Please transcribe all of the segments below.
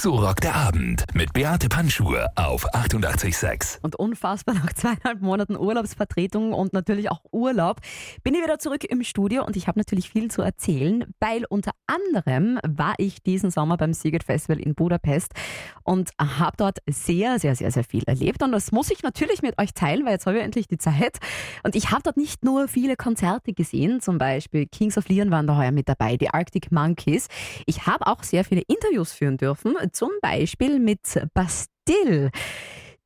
So rockt der Abend mit Beate Panschur auf 88,6. Und unfassbar nach zweieinhalb Monaten Urlaubsvertretung und natürlich auch Urlaub bin ich wieder zurück im Studio und ich habe natürlich viel zu erzählen, weil unter anderem war ich diesen Sommer beim Siget Festival in Budapest und habe dort sehr, sehr, sehr, sehr viel erlebt und das muss ich natürlich mit euch teilen, weil jetzt habe ich endlich die Zeit und ich habe dort nicht nur viele Konzerte gesehen, zum Beispiel Kings of Leon waren da heuer mit dabei, die Arctic Monkeys. Ich habe auch sehr viele Interviews führen dürfen, zum Beispiel mit Bastille.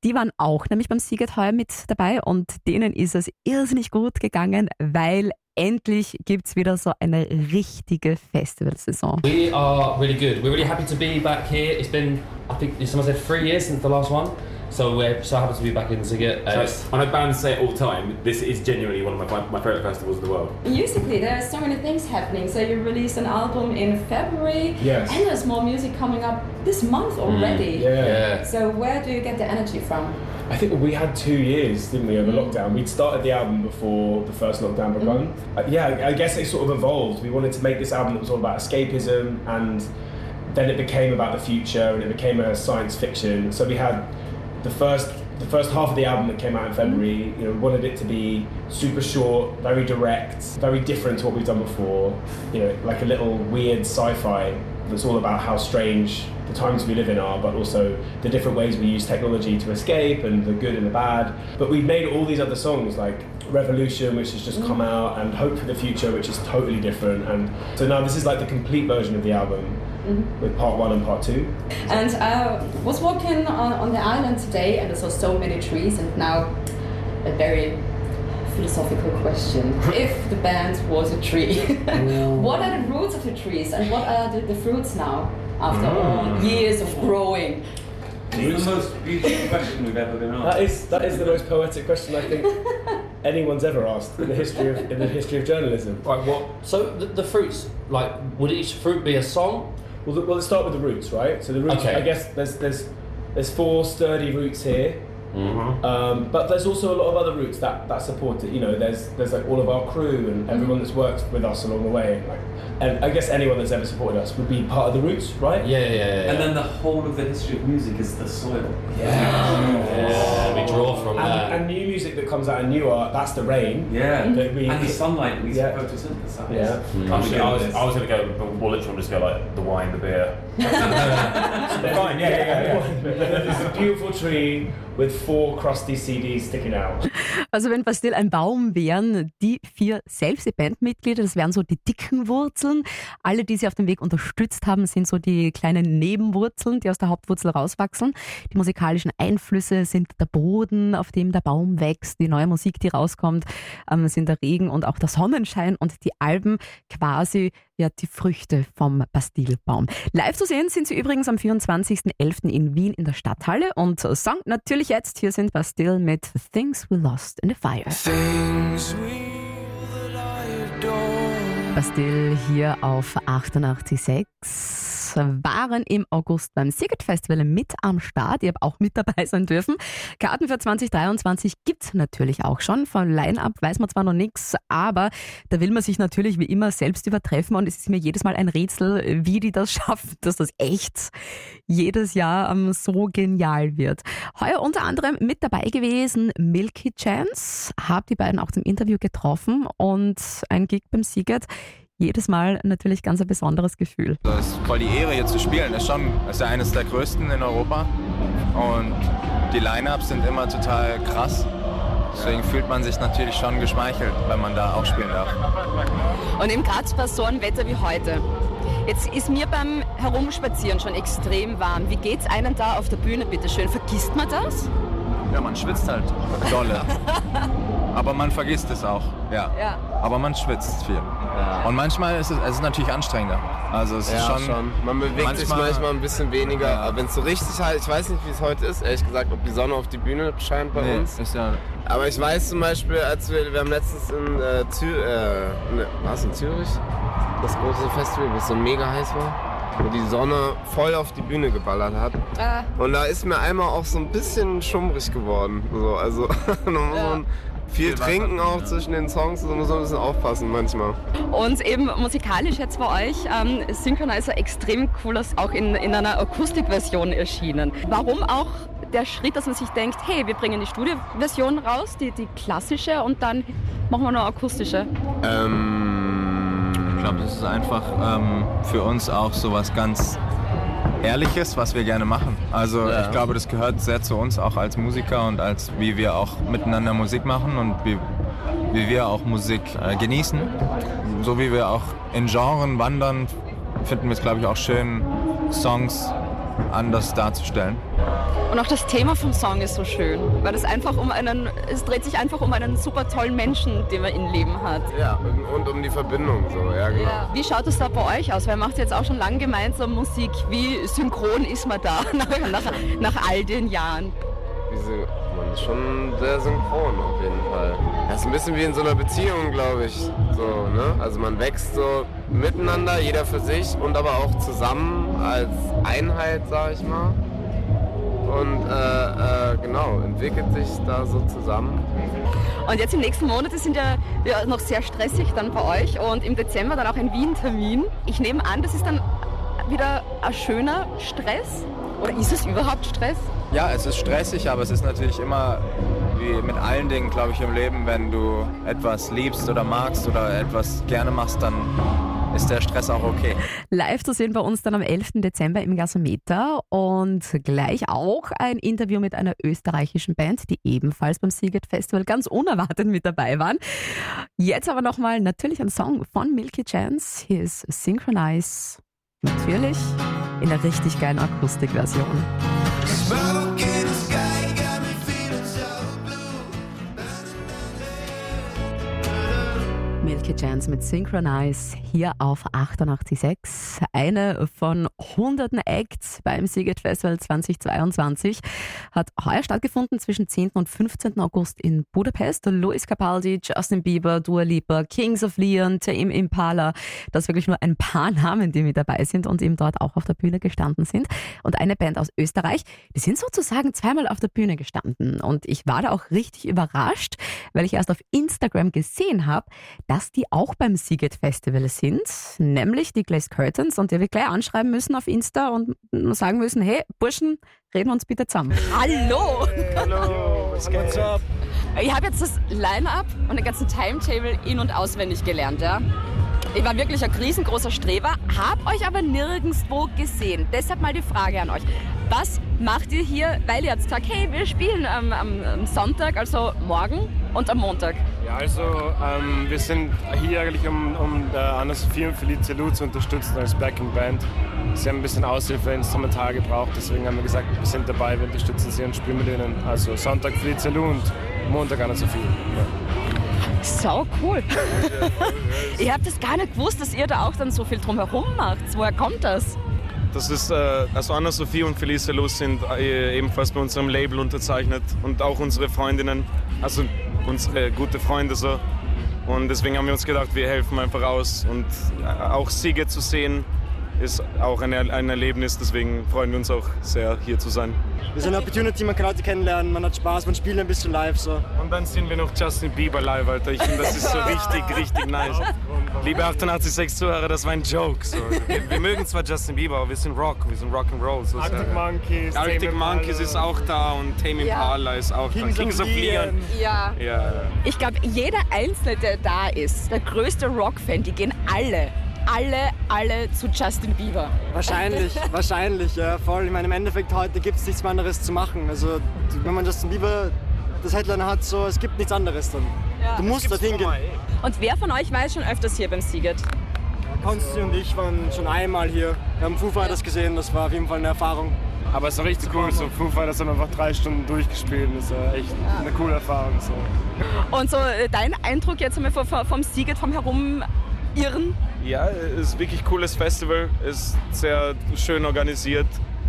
Die waren auch nämlich beim Siget heuer mit dabei und denen ist es irrsinnig gut gegangen, weil endlich gibt es wieder so eine richtige Festivalsaison. We are really good. We're really happy to be back here. It's been, I think, someone said three years since the last one. So we're so happy to be back in Ziget. Uh, So, I know bands say it all the time. This is genuinely one of my, my favourite festivals in the world. Musically, there are so many things happening. So you released an album in February, Yes. and there's more music coming up this month already. Yeah. yeah. So where do you get the energy from? I think we had two years, didn't we, over lockdown? We'd started the album before the first lockdown begun. Uh, yeah, I- I guess it sort of evolved. We wanted to make this album that was all about escapism, and then it became about the future, and it became a science fiction. So we had the first. The first half of the album that came out in February, you know, wanted it to be super short, very direct, very different to what we've done before. You know, like a little weird sci-fi that's all about how strange the times we live in are, but also the different ways we use technology to escape and the good and the bad. But we've made all these other songs like Revolution, which has just come mm. out, and Hope for the Future, which is totally different. And so now this is like the complete version of the album Mm-hmm. with part one and part two. And I was walking on, on the island today, and I saw so many trees. And now, a very philosophical question: If the band was a tree, what are um, the roots of the trees, and what are the, the fruits now after all mm. years of growing? It's the most beautiful question we've ever been That is that is the most poetic question I think anyone's ever asked in the history of in the history of journalism. Right. What? So the, the fruits, like, would each fruit be a song? Well, well, let's start with the roots, right? So the roots. Okay. I guess there's there's there's four sturdy roots here, Mm-hmm. um, but there's also a lot of other roots that that support it. You know, there's there's like all of our crew and everyone that's worked with us along the way, and, like, and I guess anyone that's ever supported us would be part of the roots, right? Yeah, yeah, yeah. yeah. And then the whole of the history of music is the soil. yeah, we draw from And, that. and new music that comes out and new art, that's the rain. Yeah. That we- and the sunlight we Yeah. photosynthesize. Yeah. Actually, I was, I was going to go, We'll literally just go like the wine, the beer. Fine, yeah, yeah, yeah. There's a beautiful tree with four crusty CDs sticking out. Also wenn Bastille ein Baum wären, die vier selbst die Bandmitglieder, das wären so die dicken Wurzeln. Alle, die sie auf dem Weg unterstützt haben, sind so die kleinen Nebenwurzeln, die aus der Hauptwurzel rauswachsen. Die musikalischen Einflüsse sind der Boden, auf dem der Baum wächst. Die neue Musik, die rauskommt, ähm, sind der Regen und auch der Sonnenschein und die Alben quasi ja die Früchte vom Bastillebaum. Live zu sehen sind sie übrigens am 24.11. in Wien in der Stadthalle und Song natürlich jetzt. Hier sind Bastille mit Things We Lost in the Fire. Bastille hier auf 88.6 waren im August beim Siget Festival mit am Start. Ihr habt auch mit dabei sein dürfen. Karten für 2023 gibt's natürlich auch schon. Von Line-Up weiß man zwar noch nichts, aber da will man sich natürlich wie immer selbst übertreffen und es ist mir jedes Mal ein Rätsel, wie die das schaffen, dass das echt jedes Jahr ähm, so genial wird. Heuer unter anderem mit dabei gewesen Milky Chance, hab die beiden auch zum Interview getroffen und ein Gig beim Siget. Jedes Mal natürlich ganz ein besonderes Gefühl. Das ist voll die Ehre hier zu spielen. Das ist schon das ist ja eines der größten in Europa. Und die Line-Ups sind immer total krass. Deswegen fühlt man sich natürlich schon geschmeichelt, wenn man da auch spielen darf. Und im Graz bei so einem Wetter wie heute. Jetzt ist mir beim Herumspazieren schon extrem warm. Wie geht's einem da auf der Bühne, bitte schön? Vergisst man das? Ja, man schwitzt halt dolle. Aber man vergisst es auch, ja. Ja. Aber man schwitzt viel. Und manchmal ist es, es ist natürlich anstrengender. Also es ist Ja, schon, schon. Man bewegt sich manchmal- manchmal ein bisschen weniger, Ja. aber wenn es so richtig halt, ich weiß nicht, wie es heute ist, ehrlich gesagt, ob die Sonne auf die Bühne scheint bei nee, uns. ist ja, Aber ich weiß zum Beispiel, als wir, wir haben letztens in äh, Zürich, äh, ne, was in Zürich? Das große Festival, wo es so mega heiß war, wo die Sonne voll auf die Bühne geballert hat. Ah. Und da ist mir einmal auch so ein bisschen schummrig geworden. So, also muss man Viel trinken, auch ja. zwischen den Songs, also muss man ein bisschen aufpassen manchmal. Und eben musikalisch jetzt bei euch ähm, Synchronizer extrem cool, ist, auch in, in einer Akustikversion erschienen. Warum auch der Schritt, dass man sich denkt, hey, wir bringen die Studioversion raus, die, die klassische, und dann machen wir noch akustische? Ähm, Ich glaube, das ist einfach ähm, für uns auch so was ganz Ehrliches, was wir gerne machen. Also Ja. ich glaube, das gehört sehr zu uns auch als Musiker und als wie wir auch miteinander Musik machen und wie, wie wir auch Musik äh, genießen. So wie wir auch in Genren wandern, finden wir es, glaube ich, auch schön, Songs anders darzustellen. Und auch das Thema vom Song ist so schön, weil es einfach um einen, es dreht sich einfach um einen super tollen Menschen, den man im Leben hat. ja, und, um die Verbindung so, ja genau. Wie schaut es da bei euch aus? Weil ihr macht jetzt auch schon lange gemeinsam Musik. Wie synchron ist man da nach, nach, nach all den Jahren? Diese, man ist schon sehr synchron auf jeden Fall. Das ist ein bisschen wie in so einer Beziehung, glaube ich. So, ne? Also man wächst so miteinander, jeder für sich und aber auch zusammen als Einheit, sag ich mal. Und äh, äh, genau, entwickelt sich da so zusammen. Und jetzt im nächsten Monat, sind ja, ja noch sehr stressig dann bei euch und im Dezember dann auch ein Wien-Termin. Ich nehme an, das ist dann wieder ein schöner Stress. Oder ist es überhaupt Stress? Ja, es ist stressig, aber es ist natürlich immer wie mit allen Dingen, glaube ich, im Leben, wenn du etwas liebst oder magst oder etwas gerne machst, dann ist der Stress auch okay. Live zu sehen bei uns dann am 11. Dezember im Gasometer und gleich auch ein Interview mit einer österreichischen Band, die ebenfalls beim Seagate Festival ganz unerwartet mit dabei waren. Jetzt aber nochmal natürlich ein Song von Milky Chance. Hier ist Synchronize. Natürlich in der richtig geilen Akustikversion. Milky Chance mit Synchronize hier auf 88.6. Eine von hunderten Acts beim Seagate Festival 2022 hat heuer stattgefunden zwischen 10. und 15. August in Budapest. Luis Capaldi, Justin Bieber, Dua Lipa, Kings of Leon, Tame Impala. Das wirklich nur ein paar Namen, die mit dabei sind und eben dort auch auf der Bühne gestanden sind. Und eine Band aus Österreich, die sind sozusagen zweimal auf der Bühne gestanden. Und ich war da auch richtig überrascht, weil ich erst auf Instagram gesehen habe, dass die auch beim Seagate Festival sind, nämlich die Glaze Curtains und die wir gleich anschreiben müssen auf Insta und sagen müssen, hey Burschen, reden wir uns bitte zusammen. Hallo! Hallo, was geht? Ich habe jetzt das Line-Up und den ganzen Timetable in- und auswendig gelernt, ja. Ich war wirklich ein riesengroßer Streber, habe euch aber nirgendwo gesehen. Deshalb mal die Frage an euch. Was macht ihr hier, weil ihr jetzt sagt, hey, wir spielen am, am, am Sonntag, also morgen und am Montag? Ja, also ähm, wir sind hier eigentlich, um, um äh, Anna-Sophie und Felice Lu zu unterstützen als Backing-Band. Sie haben ein bisschen Aushilfe instrumental gebraucht, deswegen haben wir gesagt, wir sind dabei, wir unterstützen sie und spielen mit ihnen. Also Sonntag Felice Lu und Montag Anna-Sophie. Ja. So cool. ich habe das gar nicht gewusst, dass ihr da auch dann so viel drumherum macht. Woher kommt das? Das ist, äh, also Anna-Sophie und Felice Lu sind äh, ebenfalls bei unserem Label unterzeichnet und auch unsere Freundinnen, also unsere gute Freunde so. Und deswegen haben wir uns gedacht, wir helfen einfach aus und auch Siege zu sehen ist auch ein, ein Erlebnis, deswegen freuen wir uns auch sehr, hier zu sein. Wir sind eine Opportunity, man kann Leute kennenlernen, man hat Spaß, man spielt ein bisschen live so. Und dann sehen wir noch Justin Bieber live, Alter. Ich finde, das ist so richtig, richtig nice. Liebe 886 Zuhörer, das war ein Joke. So. Wir, wir mögen zwar Justin Bieber, aber wir sind Rock, wir sind Rock'n'Roll. So Arctic Monkeys, Arctic Tame Monkeys ist auch da und Tame Ja. Impala ist auch Kings da. of Kings of Leon. Leon. Ja. Ja, ja. Ich glaube, jeder Einzelne, der da ist, der größte Rock-Fan, die gehen alle, alle, alle zu Justin Bieber. Wahrscheinlich, wahrscheinlich, ja, voll. Ich meine, im Endeffekt heute gibt es nichts mehr anderes zu machen. Also, wenn man Justin Bieber das Headliner hat, so, es gibt nichts anderes dann. Ja. du musst dorthin gehen. Und wer von euch war jetzt schon öfters hier beim Siget? Konsti und ich waren schon einmal hier. Wir haben Foo Fighters gesehen, das war auf jeden Fall eine Erfahrung. Aber es ist richtig cool, so Foo Fighters haben einfach drei Stunden durchgespielt. Das ist ja echt eine coole Erfahrung. So. Und so äh, dein Eindruck jetzt einmal vom, vom Siget, vom Herumirren? Ja, es ist wirklich cooles Festival, ist sehr schön organisiert,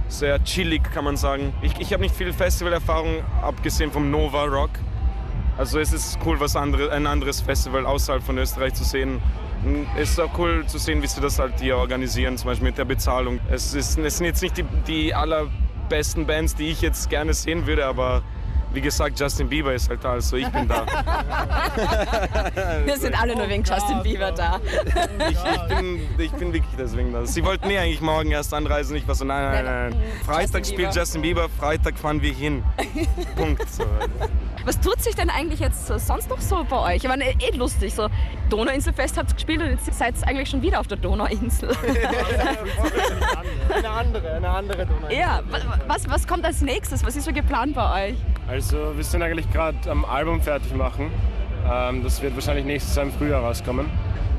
sehr chillig kann man sagen. Ich, ich habe nicht viel Festivalerfahrung, abgesehen vom Nova Rock. Also es ist cool, was andere, ein anderes Festival außerhalb von Österreich zu sehen. Mm, Es ist auch cool zu sehen, wie sie das halt hier organisieren, zum Beispiel mit der Bezahlung. Es, ist, es sind jetzt nicht die, die allerbesten Bands, die ich jetzt gerne sehen würde, aber wie gesagt, Justin Bieber ist halt da, also ich bin da. Wir sind alle nur wegen Justin Bieber da. Ich, ich, bin, ich bin wirklich deswegen da. Sie wollten mir eigentlich morgen erst anreisen. Ich war so, nein, nein, nein. Freitag Justin spielt Bieber. Justin Bieber, Freitag fahren wir hin. Punkt. So. Was tut sich denn eigentlich jetzt so sonst noch so bei euch? Ich meine, eh lustig, so Donauinselfest habt ihr gespielt und jetzt seid ihr eigentlich schon wieder auf der Donauinsel. Eine andere, eine andere Donau. ja, wa- was, was kommt als nächstes? Was ist so geplant bei euch? Also wir sind eigentlich gerade am Album fertig machen. Ähm, das wird wahrscheinlich nächstes Jahr im Frühjahr rauskommen.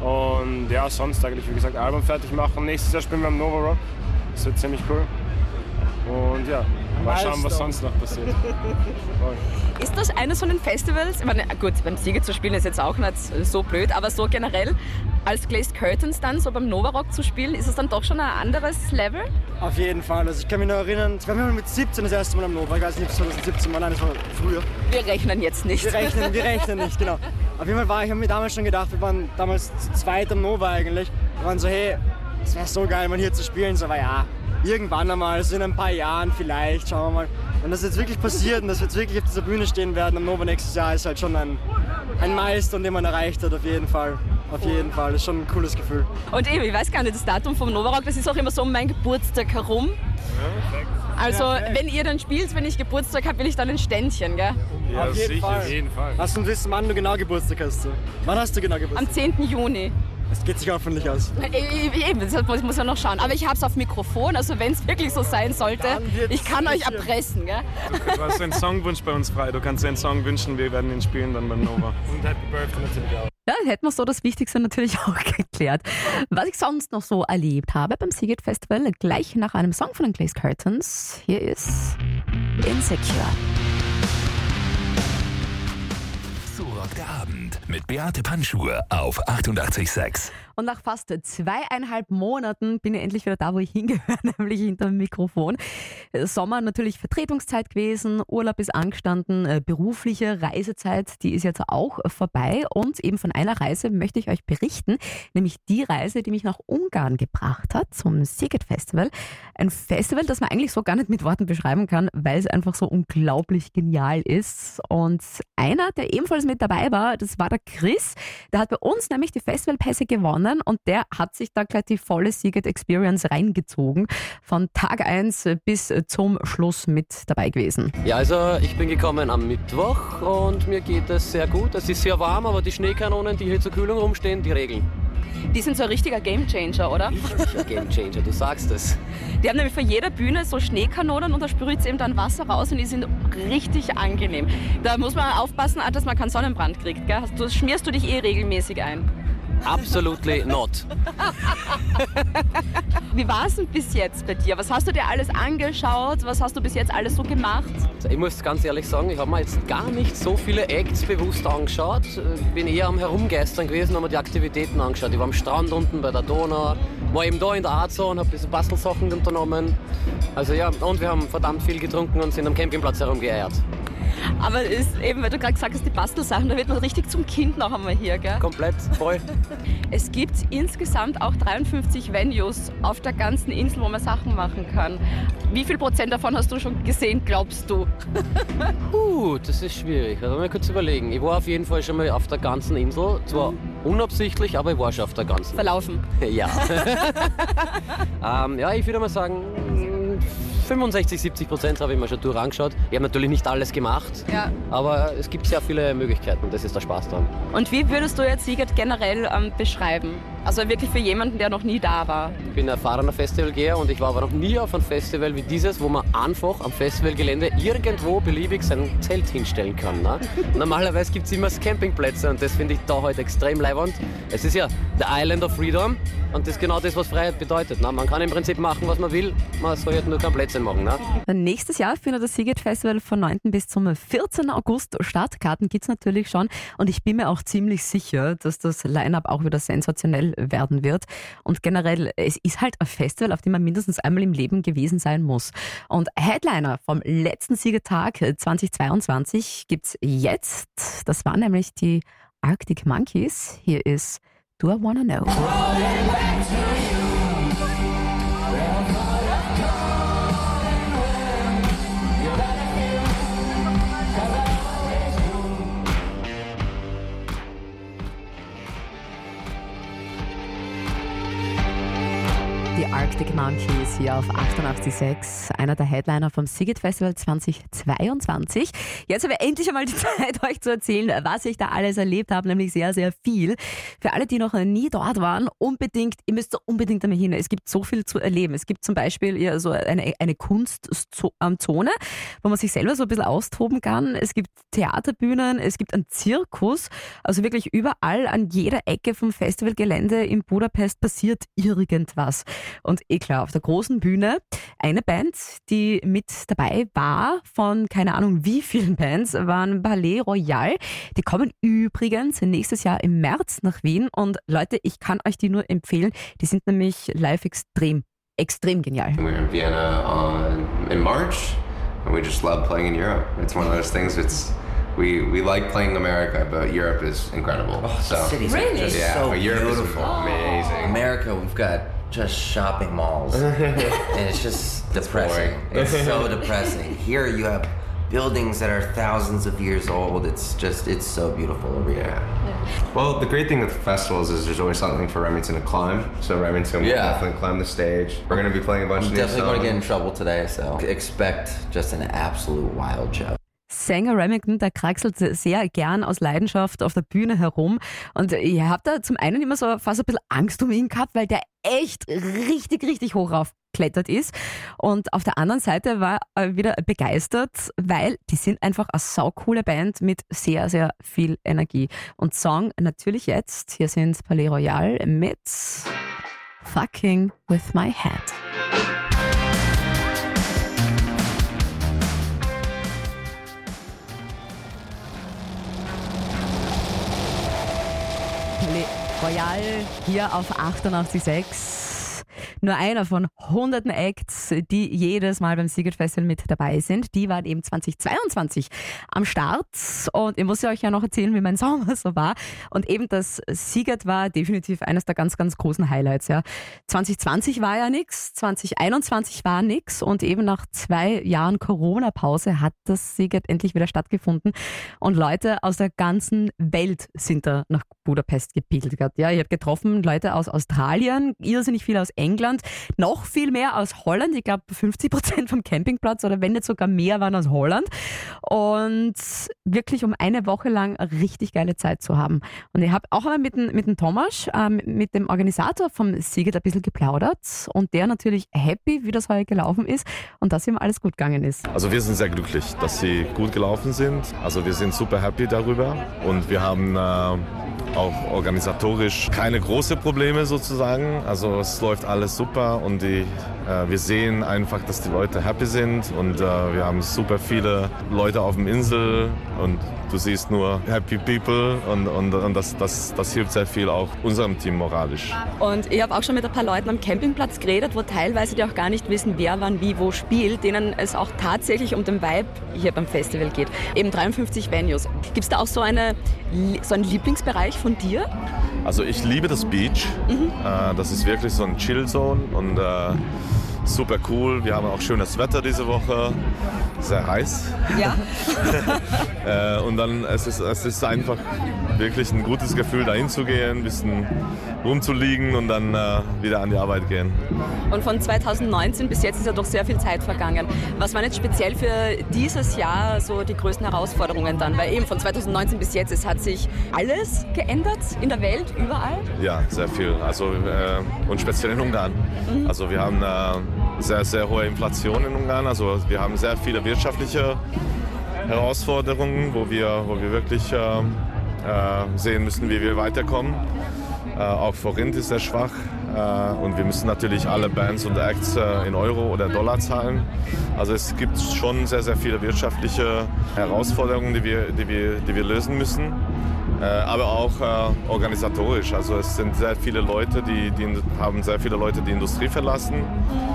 Und ja, sonst eigentlich, wie gesagt, Album fertig machen. Nächstes Jahr spielen wir am Nova Rock. Das wird ziemlich cool. Und ja, mal schauen, was sonst noch passiert. Voll. Ist das eines von den Festivals? Ich meine, gut, beim Sieger zu spielen ist jetzt auch nicht so blöd, aber so generell als Glazed Curtains dann so beim Nova Rock zu spielen, ist es dann doch schon ein anderes Level? Auf jeden Fall. Also ich kann mich noch erinnern, ich war mit 17 das erste Mal am Nova. Ich weiß nicht, ob es 2017 war, nein, das war früher. Wir rechnen jetzt nicht. Wir rechnen, wir rechnen nicht, genau. Auf jeden Fall war ich, habe mir damals schon gedacht, wir waren damals zu zweit am Nova eigentlich. Wir waren so, hey, es wäre so geil, mal hier zu spielen. So, aber ja, irgendwann einmal, so in ein paar Jahren vielleicht, schauen wir mal. Wenn das jetzt wirklich passiert und dass wir jetzt wirklich auf dieser Bühne stehen werden am Nova nächstes Jahr, ist halt schon ein, ein Milestone, den man erreicht hat, auf jeden Fall. Auf jeden Fall, das ist schon ein cooles Gefühl. Und eben, ich weiß gar nicht, das Datum vom Nova Rock, das ist auch immer so um meinen Geburtstag herum. Also, wenn ihr dann spielt, wenn ich Geburtstag habe, will ich dann ein Ständchen, gell? Ja, auf jeden sicher, Fall. auf jeden Fall. Lass uns wissen, wann du genau Geburtstag hast. Du. Wann hast du genau Geburtstag? Am 10. Juni. Das geht sich hoffentlich aus. Äh, Eben, das muss muss ja noch schauen. Aber ich habe es auf Mikrofon, also wenn es wirklich so sein sollte, ich kann euch erpressen, gell? Du hast einen Songwunsch bei uns frei. Du kannst dir einen Song wünschen, wir werden ihn spielen dann beim Nova. Und Happy Birthday natürlich auch. Ja, hätten wir so das Wichtigste natürlich auch geklärt. Was ich sonst noch so erlebt habe beim Seagate Festival, gleich nach einem Song von den Glazed Curtains, hier ist Insecure. Mit Beate Panschur auf 88,6. Und nach fast zweieinhalb Monaten bin ich endlich wieder da, wo ich hingehöre, nämlich hinter dem Mikrofon. Sommer natürlich Vertretungszeit gewesen, Urlaub ist angestanden, äh, berufliche Reisezeit, die ist jetzt auch vorbei. Und eben von einer Reise möchte ich euch berichten, nämlich die Reise, die mich nach Ungarn gebracht hat, zum Siget Festival. Ein Festival, das man eigentlich so gar nicht mit Worten beschreiben kann, weil es einfach so unglaublich genial ist. Und einer, der ebenfalls mit dabei war, das war der Chris. Der hat bei uns nämlich die Festivalpässe gewonnen und der hat sich da gleich die volle Seagate Experience reingezogen. Von Tag 1 bis zum Schluss mit dabei gewesen. Ja, also ich bin gekommen am Mittwoch und mir geht es sehr gut. Es ist sehr warm, aber die Schneekanonen, die hier zur Kühlung rumstehen, die regeln. Die sind so ein richtiger Gamechanger, oder? Ja, Game Changer, du sagst es. Die haben nämlich vor jeder Bühne so Schneekanonen und da sprüht eben dann Wasser raus und die sind richtig angenehm. Da muss man aufpassen, dass man keinen Sonnenbrand kriegt. Gell? Du schmierst du dich eh regelmäßig ein. Absolutely not. Wie war es denn bis jetzt bei dir? Was hast du dir alles angeschaut? Was hast du bis jetzt alles so gemacht? Ich muss ganz ehrlich sagen, ich habe mir jetzt gar nicht so viele Acts bewusst angeschaut. Ich bin eher am Herumgeistern gewesen, habe mir die Aktivitäten angeschaut. Ich war am Strand unten bei der Donau, war eben da in der Arzone, habe diese Bastelsachen unternommen. Also ja, und wir haben verdammt viel getrunken und sind am Campingplatz herumgeeiert. Aber ist eben, weil du gerade gesagt hast, die Bastelsachen, da wird man richtig zum Kind noch einmal hier, gell? Komplett voll. Es gibt insgesamt auch 53 Venues auf der ganzen Insel, wo man Sachen machen kann. Wie viel Prozent davon hast du schon gesehen, glaubst du? Puh, das ist schwierig. Also mal kurz überlegen. Ich war auf jeden Fall schon mal auf der ganzen Insel. Zwar unabsichtlich, aber ich war schon auf der ganzen. Verlaufen. Ja. ähm, ja, ich würde mal sagen, 65, 70 Prozent habe ich mir schon durch angeschaut. Ich habe natürlich nicht alles gemacht, Ja. aber es gibt sehr viele Möglichkeiten. Das ist der Spaß dran. Und wie würdest du jetzt Siegert generell ähm, beschreiben? Also wirklich für jemanden, der noch nie da war. Ich bin ein erfahrener Festivalgeher und ich war aber noch nie auf einem Festival wie dieses, wo man einfach am Festivalgelände irgendwo beliebig sein Zelt hinstellen kann. Ne? Normalerweise gibt es immer Campingplätze und das finde ich da heute extrem leibend. Es ist ja the Island of Freedom und das ist genau das, was Freiheit bedeutet. Ne? Man kann im Prinzip machen, was man will, man soll halt nur kein Plätzchen machen. Ne? Nächstes Jahr findet das Seagate Festival von 9. bis zum 14. August statt. Karten gibt's natürlich schon und ich bin mir auch ziemlich sicher, dass das Line-Up auch wieder sensationell werden wird. Und generell, es ist halt ein Festival, auf dem man mindestens einmal im Leben gewesen sein muss. Und Headliner vom letzten Siegertag 2022 gibt's jetzt. Das waren nämlich die Arctic Monkeys. Hier ist Do I Wanna Know. Arctic Monkeys hier auf 88.6, einer der Headliner vom Siget Festival 2022. Jetzt habe ich endlich einmal die Zeit, euch zu erzählen, was ich da alles erlebt habe, nämlich sehr, sehr viel. Für alle, die noch nie dort waren, unbedingt, ihr müsst unbedingt einmal hin. Es gibt so viel zu erleben. Es gibt zum Beispiel ja, so eine, eine Kunstzone, wo man sich selber so ein bisschen austoben kann. Es gibt Theaterbühnen, es gibt einen Zirkus. Also wirklich überall an jeder Ecke vom Festivalgelände in Budapest passiert irgendwas. Und eh klar, auf der großen Bühne eine Band, die mit dabei war, von keine Ahnung wie vielen Bands, waren Ballet Royal. Die kommen übrigens nächstes Jahr im März nach Wien. Und Leute, ich kann euch die nur empfehlen. Die sind nämlich live extrem, extrem genial. We're in Vienna on, in March, and we just love playing in Europe. It's one of those things. It's we we like playing America, but Europe is incredible. so The cities are just yeah, so Europe beautiful. is amazing. America, we've got just shopping malls, and it's just depressing. boring. It's so depressing. Here you have buildings that are thousands of years old. It's just, it's so beautiful over here. Well, the great thing with festivals is there's always something for Remington to climb. So Remington will Yeah. definitely climb the stage. We're going to be playing a bunch I'm of new definitely going to get in trouble today, so expect just an absolute wild show. Sänger Remington, der kraxelt sehr gern aus Leidenschaft auf der Bühne herum. Und ich habe da zum einen immer so fast ein bisschen Angst um ihn gehabt, weil der echt richtig, richtig hoch raufklettert ist. Und auf der anderen Seite war er wieder begeistert, weil die sind einfach eine saukoole Band mit sehr, sehr viel Energie. Und Song natürlich jetzt, hier sind Palais Royal mit Fucking With My Head. Royal hier auf 88.6. Nur einer von hunderten Acts, die jedes Mal beim Siget Festival mit dabei sind. Die waren eben 2022 am Start. Und ich muss ja euch ja noch erzählen, wie mein Sommer so war. Und eben das Siget war definitiv eines der ganz, ganz großen Highlights. Ja. 2020 war ja nichts, 2021 war nichts. Und eben nach zwei Jahren Corona-Pause hat das Siget endlich wieder stattgefunden. Und Leute aus der ganzen Welt sind da nach Budapest gepilgert. Ja, ich habe getroffen Leute aus Australien, irrsinnig viel aus England, noch viel mehr aus Holland. Ich glaube, 50 Prozent vom Campingplatz oder wenn nicht sogar mehr waren aus Holland. Und wirklich um eine Woche lang richtig geile Zeit zu haben. Und ich habe auch einmal mit mit dem Thomas, ähm, mit dem Organisator vom Siget ein bisschen geplaudert und der natürlich happy, wie das heuer gelaufen ist und dass ihm alles gut gegangen ist. Also wir sind sehr glücklich, dass sie gut gelaufen sind. Also wir sind super happy darüber und wir haben äh, auch organisatorisch keine großen Probleme sozusagen. Also es läuft alles super und die, äh, wir sehen einfach, dass die Leute happy sind und äh, wir haben super viele Leute auf dem Insel und du siehst nur happy people und, und, und das, das, das hilft sehr viel auch unserem Team moralisch. Und ich habe auch schon mit ein paar Leuten am Campingplatz geredet, wo teilweise die auch gar nicht wissen, wer wann wie wo spielt, denen es auch tatsächlich um den Vibe hier beim Festival geht. Eben 53 Venues. Gibt es da auch so, eine, so einen Lieblingsbereich von dir? Also ich liebe das Beach. Äh, das ist wirklich so ein Chill-Zone und äh, super cool. Wir haben auch schönes Wetter diese Woche. Sehr heiß. Ja. äh, und dann es ist es ist einfach wirklich ein gutes Gefühl, dahin zu gehen, ein bisschen rumzuliegen und dann äh, wieder an die Arbeit gehen. Und von 2019 bis jetzt ist ja doch sehr viel Zeit vergangen. Was waren jetzt speziell für dieses Jahr so die größten Herausforderungen dann? Weil eben von 2019 bis jetzt, es hat sich alles geändert in der Welt, überall. Ja, sehr viel. Also äh, und speziell in Ungarn. Also wir haben äh, sehr, sehr hohe Inflation in Ungarn. Also wir haben sehr viele wirtschaftliche Herausforderungen, wo wir, wo wir wirklich äh, äh, sehen müssen, wie wir weiterkommen. Äh, auch Forint ist sehr schwach äh, und wir müssen natürlich alle Bands und Acts äh, in Euro oder Dollar zahlen. Also es gibt schon sehr, sehr viele wirtschaftliche Herausforderungen, die wir, die wir, die wir lösen müssen. Äh, aber auch äh, organisatorisch. Also es sind sehr viele Leute, die, die haben sehr viele Leute die Industrie verlassen.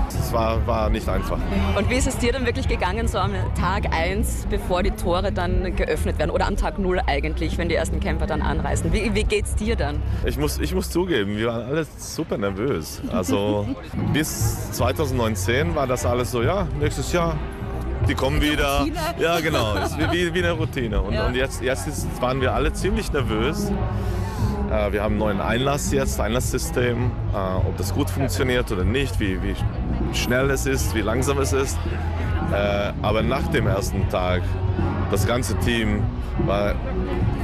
Es war, war nicht einfach. Und wie ist es dir dann wirklich gegangen, so am Tag 1, bevor die Tore dann geöffnet werden? Oder am Tag 0 eigentlich, wenn die ersten Camper dann anreisen? Wie, wie geht's dir dann? Ich muss, ich muss zugeben, wir waren alle super nervös. Also bis 2019 war das alles so, ja, nächstes Jahr. Die kommen wieder. Routine. Ja, genau. Ist wie, wie, eine Routine. Und, Ja. und jetzt, jetzt waren wir alle ziemlich nervös. Äh, wir haben einen neuen Einlass jetzt, Einlasssystem, äh, ob das gut funktioniert oder nicht, wie, wie schnell es ist, wie langsam es ist. Äh, aber nach dem ersten Tag, das ganze Team war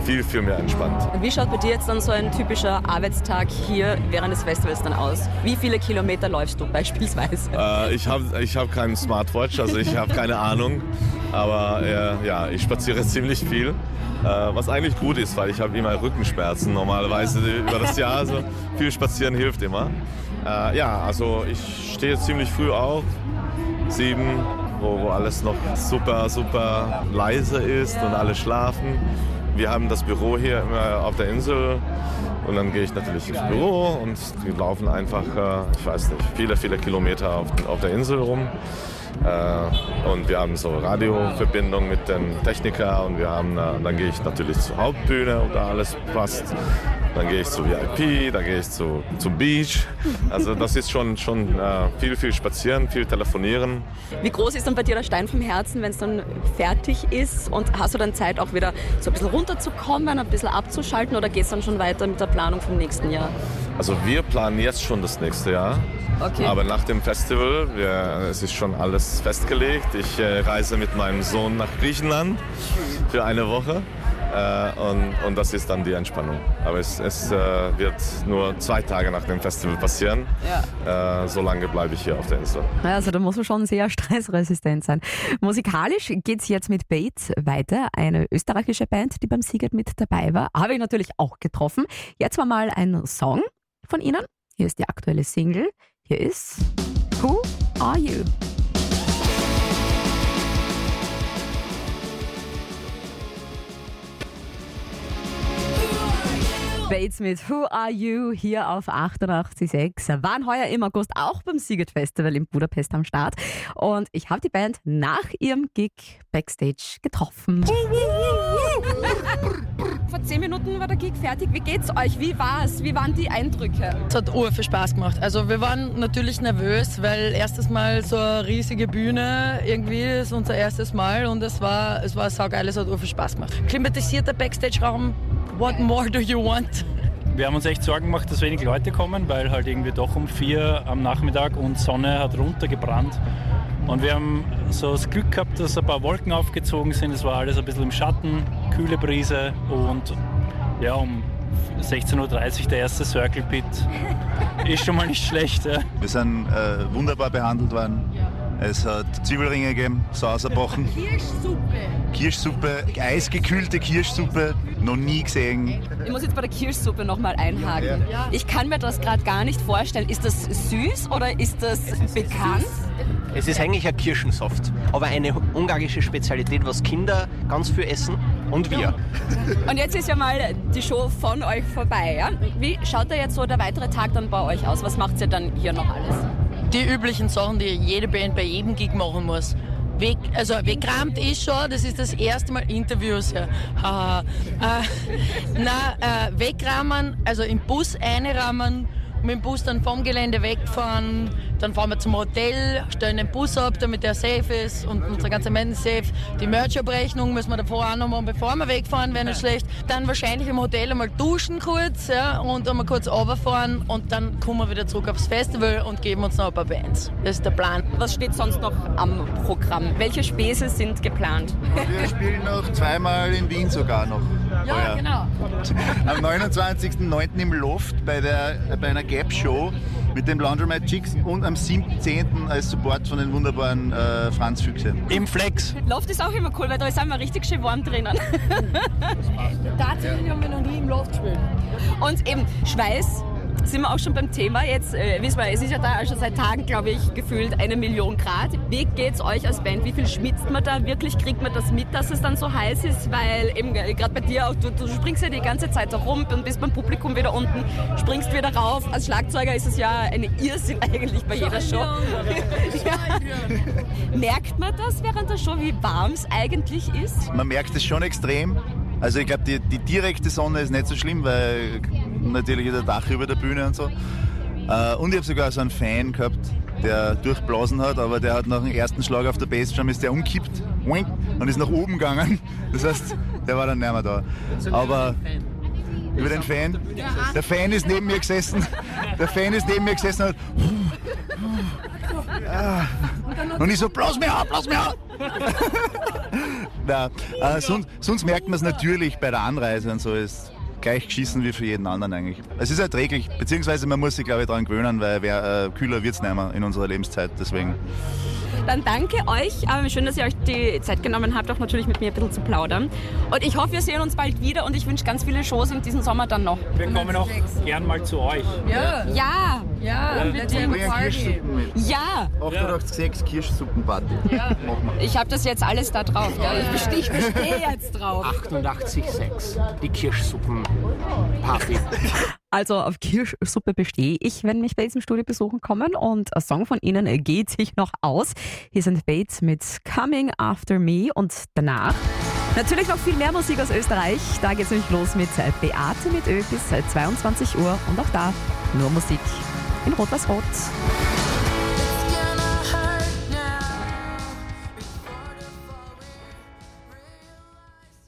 viel, viel mehr entspannt. Wie schaut bei dir jetzt dann so ein typischer Arbeitstag hier während des Festivals dann aus? Wie viele Kilometer läufst du beispielsweise? Äh, ich habe ich hab keinen Smartwatch, also ich habe keine Ahnung. Aber äh, ja, ich spaziere ziemlich viel. Äh, was eigentlich gut ist, weil ich habe immer Rückenschmerzen normalerweise über das Jahr. Also viel spazieren hilft immer. Äh, ja, also ich stehe ziemlich früh auf, sieben, wo, wo alles noch super, super leise ist und alle schlafen. Wir haben das Büro hier immer auf der Insel und dann gehe ich natürlich ins Büro und wir laufen einfach, äh, ich weiß nicht, viele, viele Kilometer auf, auf der Insel rum. Äh, und wir haben so Radioverbindung mit dem Techniker und wir haben, äh, dann gehe ich natürlich zur Hauptbühne, ob da alles passt. Dann gehe ich zu VIP, dann gehe ich zu, zum Beach. Also das ist schon, schon äh, viel, viel spazieren, viel telefonieren. Wie groß ist dann bei dir der Stein vom Herzen, wenn es dann fertig ist? Und hast du dann Zeit auch wieder so ein bisschen runterzukommen, ein bisschen abzuschalten oder geht es dann schon weiter mit der Planung vom nächsten Jahr? Also wir planen jetzt schon das nächste Jahr. Okay. Aber nach dem Festival, wir, es ist schon alles festgelegt. Ich äh, reise mit meinem Sohn nach Griechenland für eine Woche. Äh, und, und das ist dann die Entspannung. Aber es, es äh, wird nur zwei Tage nach dem Festival passieren. Ja. Äh, so lange bleibe ich hier auf der Insel. Also da muss man schon sehr stressresistent sein. Musikalisch geht es jetzt mit Bates weiter, eine österreichische Band, die beim Siegert mit dabei war. Habe ich natürlich auch getroffen. Jetzt war mal ein Song von ihnen. Hier ist die aktuelle Single. Hier ist Who Are You? Bates mit Who Are You hier auf 88.6. Waren heuer im August auch beim Siget Festival in Budapest am Start. Und ich habe die Band nach ihrem Gig backstage getroffen. Vor zehn Minuten war der Gig fertig. Wie geht's euch? Wie war's? Wie waren die Eindrücke? Es hat ur viel Spaß gemacht. Also wir waren natürlich nervös, weil erstes Mal so eine riesige Bühne, irgendwie ist unser erstes Mal und es war, es war saugeil, es hat ur viel Spaß gemacht. Klimatisierter Backstage-Raum, what more do you want? Wir haben uns echt Sorgen gemacht, dass wenig Leute kommen, weil halt irgendwie doch um vier am Nachmittag und Sonne hat runtergebrannt. Und wir haben so das Glück gehabt, dass ein paar Wolken aufgezogen sind. Es war alles ein bisschen im Schatten, kühle Brise und ja, um 16.30 Uhr der erste Circle Pit. Ist schon mal nicht schlecht. Ja. Wir sind äh, wunderbar behandelt worden. Es hat Zwiebelringe gegeben, Sauserbrochen, Kirschsuppe. Kirschsuppe, eisgekühlte Kirschsuppe, noch nie gesehen. Ich muss jetzt bei der Kirschsuppe nochmal einhaken. Ich kann mir das gerade gar nicht vorstellen. Ist das süß oder ist das bekannt? Es ist eigentlich ein Kirschensaft, aber eine ungarische Spezialität, was Kinder ganz viel essen und wir. Und jetzt ist ja mal die Show von euch vorbei. Ja? Wie schaut da jetzt so der weitere Tag dann bei euch aus? Was macht ihr dann hier noch alles? Die üblichen Sachen, die jede Band bei jedem Gig machen muss. Weg, also wegkramt ist schon, das ist das erste Mal Interviews. Ja. Haha. äh, na, äh, wegrahmen, also im Bus einrahmen, mit dem Bus dann vom Gelände wegfahren, dann fahren wir zum Hotel, stellen den Bus ab, damit der safe ist und unsere ganze ist safe. Die Merch-Abrechnung müssen wir davor auch noch machen, bevor wir wegfahren, wäre nicht schlecht. Dann wahrscheinlich im Hotel einmal duschen kurz ja, und einmal kurz runterfahren und dann kommen wir wieder zurück aufs Festival und geben uns noch ein paar Bands. Das ist der Plan. Was steht sonst noch am Programm? Welche Späße sind geplant? Wir spielen noch zweimal in Wien sogar noch. Ja, genau. Am 29.09. im Loft bei, der, bei einer Gap-Show mit dem Laundromat Chicks und am 7.10. als Support von den wunderbaren äh, Franz Füchse. Im Flex. Loft ist auch immer cool, weil da sind wir richtig schön warm drinnen. Tatsächlich haben wir noch nie im Loft gespielt. Und eben Schweiß sind wir auch schon beim Thema. Jetzt äh, wissen wir, es ist ja da schon seit Tagen, glaube ich, gefühlt eine Million Grad. Wie geht's euch als Band? Wie viel schwitzt man da? Wirklich kriegt man das mit, dass es dann so heiß ist? Weil eben äh, gerade bei dir auch, du, du springst ja die ganze Zeit da rum und bist beim Publikum wieder unten, springst wieder rauf. Als Schlagzeuger ist es ja eine Irrsinn eigentlich bei jeder Show. ja. Merkt man das während der Show, wie warm es eigentlich ist? Man merkt es schon extrem. Also ich glaube, die, die direkte Sonne ist nicht so schlimm, weil natürlich ist der Dach über der Bühne und so. Äh, und ich habe sogar so einen Fan gehabt, der durchblasen hat, aber der hat nach dem ersten Schlag auf der Bassdrum ist der umkippt und ist nach oben gegangen. Das heißt, der war dann nicht mehr da. Aber über den Fan. Der Fan ist neben mir gesessen. Der Fan ist neben mir gesessen und hat Ah. Und ich so, blaus mir ab, blaus mir ab! Na, äh, sonst, sonst merkt man es natürlich bei der Anreise und so ist gleich geschissen wie für jeden anderen eigentlich. Es ist erträglich, beziehungsweise man muss sich glaube ich daran gewöhnen, weil wer, äh, kühler wird es nicht mehr in unserer Lebenszeit, deswegen. Dann danke euch. Aber schön, dass ihr euch die Zeit genommen habt, auch natürlich mit mir ein bisschen zu plaudern. Und ich hoffe, wir sehen uns bald wieder und ich wünsche ganz viele Shows in diesem Sommer dann noch. Wir kommen auch gern mal zu euch. Ja. Ja. Ja, Wir bringen Kirschsuppen mit. Ja. 886 Kirschsuppenparty. Ja. Ich habe das jetzt alles da drauf. Ja. Ich bestehe besteh jetzt drauf. 88,6. Die Kirschsuppen-Party. Also auf Kirschsuppe bestehe ich, wenn mich bei diesem Studio besuchen kommen. Und ein Song von ihnen geht sich noch aus. Hier sind Bates mit Coming After Me und danach natürlich noch viel mehr Musik aus Österreich. Da geht es nämlich los mit Beate mit Ö bis 22 Uhr und auch da nur Musik in Rot-Weiß-Rot.